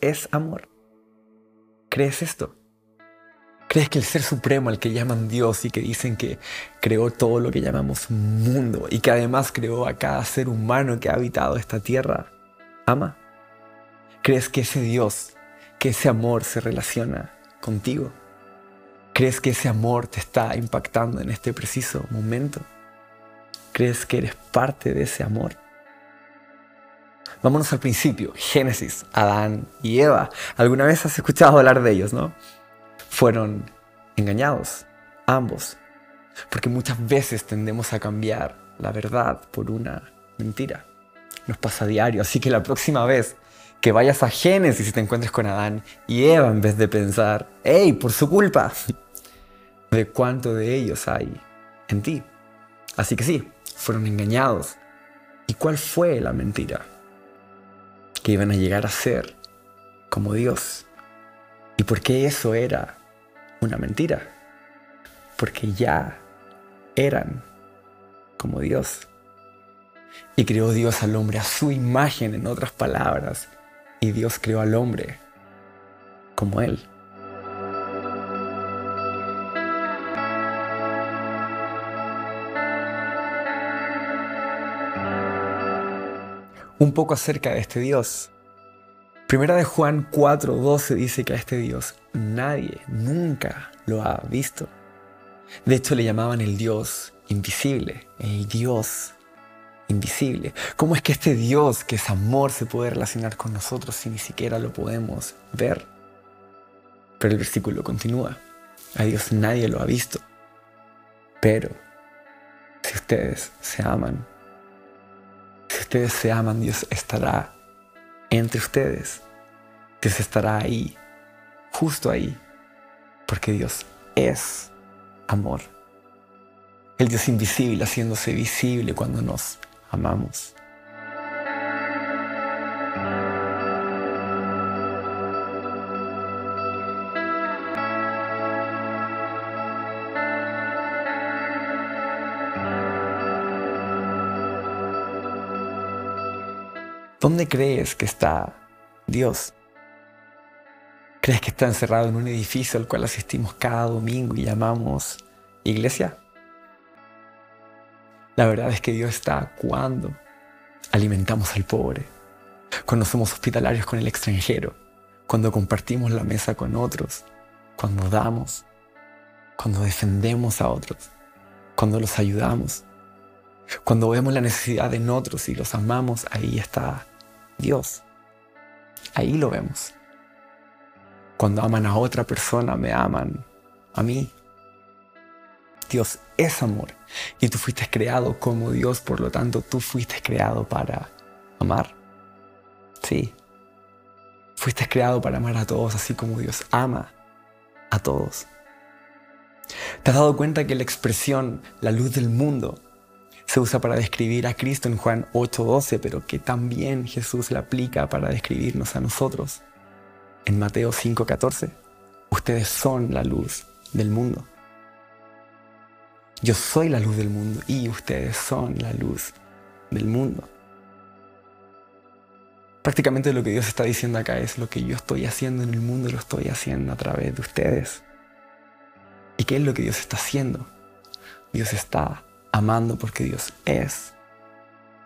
Es amor. ¿Crees esto? ¿Crees que el ser supremo al que llaman Dios y que dicen que creó todo lo que llamamos mundo y que además creó a cada ser humano que ha habitado esta tierra, ama? ¿Crees que ese Dios, que ese amor se relaciona contigo? ¿Crees que ese amor te está impactando en este preciso momento? ¿Crees que eres parte de ese amor? Vámonos al principio, Génesis, Adán y Eva. ¿Alguna vez has escuchado hablar de ellos, no? Fueron engañados, ambos, porque muchas veces tendemos a cambiar la verdad por una mentira. Nos pasa a diario, así que la próxima vez que vayas a Génesis y te encuentres con Adán y Eva en vez de pensar, ¡hey, por su culpa! de cuánto de ellos hay en ti. Así que sí, fueron engañados. ¿Y cuál fue la mentira? Que iban a llegar a ser como Dios. ¿Y por qué eso era una mentira? Porque ya eran como Dios. Y creó Dios al hombre a su imagen, en otras palabras. Y Dios creó al hombre como Él. Un poco acerca de este Dios. Primera de Juan 4:12 dice que a este Dios nadie nunca lo ha visto. De hecho le llamaban el Dios invisible, el Dios invisible. ¿Cómo es que este Dios que es amor se puede relacionar con nosotros si ni siquiera lo podemos ver? Pero el versículo continúa. A Dios nadie lo ha visto. Pero si ustedes se aman, ustedes se aman, Dios estará entre ustedes. Dios estará ahí, justo ahí, porque Dios es amor. El Dios invisible haciéndose visible cuando nos amamos. ¿Dónde crees que está Dios? ¿Crees que está encerrado en un edificio al cual asistimos cada domingo y llamamos iglesia? La verdad es que Dios está cuando alimentamos al pobre, cuando somos hospitalarios con el extranjero, cuando compartimos la mesa con otros, cuando damos, cuando defendemos a otros, cuando los ayudamos, cuando vemos la necesidad en otros y los amamos, ahí está Dios. Ahí lo vemos. Cuando aman a otra persona, me aman a mí. Dios es amor y tú fuiste creado como Dios, por lo tanto tú fuiste creado para amar. Sí. Fuiste creado para amar a todos, así como Dios ama a todos. ¿Te has dado cuenta que la expresión la luz del mundo se usa para describir a Cristo en Juan 8:12, pero que también Jesús la aplica para describirnos a nosotros. En Mateo 5:14, ustedes son la luz del mundo. Yo soy la luz del mundo y ustedes son la luz del mundo. Prácticamente lo que Dios está diciendo acá es lo que yo estoy haciendo en el mundo lo estoy haciendo a través de ustedes. ¿Y qué es lo que Dios está haciendo? Dios está amando porque Dios es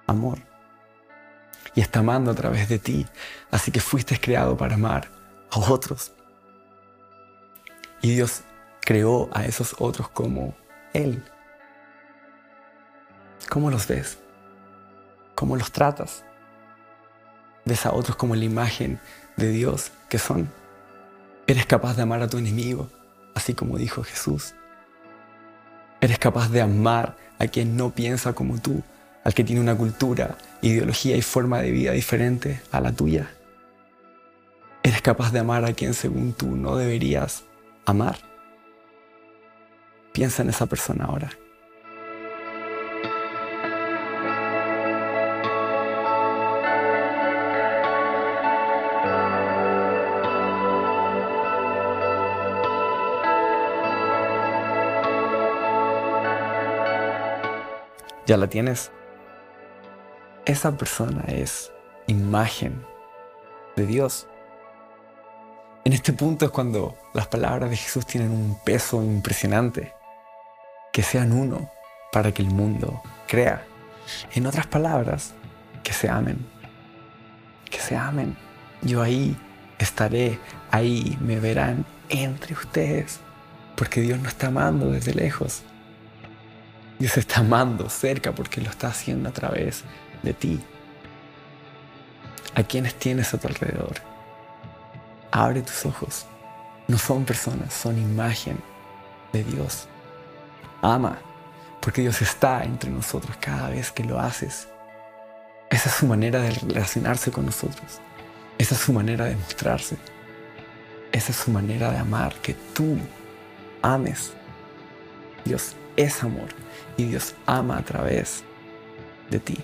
amor. Y está amando a través de ti. Así que fuiste creado para amar a otros. Y Dios creó a esos otros como Él. ¿Cómo los ves? ¿Cómo los tratas? ¿Ves a otros como la imagen de Dios que son? ¿Eres capaz de amar a tu enemigo, así como dijo Jesús? ¿Eres capaz de amar a quien no piensa como tú, al que tiene una cultura, ideología y forma de vida diferente a la tuya. ¿Eres capaz de amar a quien según tú no deberías amar? Piensa en esa persona ahora. Ya la tienes. Esa persona es imagen de Dios. En este punto es cuando las palabras de Jesús tienen un peso impresionante. Que sean uno para que el mundo crea. En otras palabras, que se amen. Que se amen. Yo ahí estaré, ahí me verán entre ustedes. Porque Dios no está amando desde lejos. Dios está amando cerca porque lo está haciendo a través de ti. ¿A quienes tienes a tu alrededor? Abre tus ojos. No son personas, son imagen de Dios. Ama, porque Dios está entre nosotros cada vez que lo haces. Esa es su manera de relacionarse con nosotros. Esa es su manera de mostrarse. Esa es su manera de amar, que tú ames. Dios es amor y Dios ama a través de ti.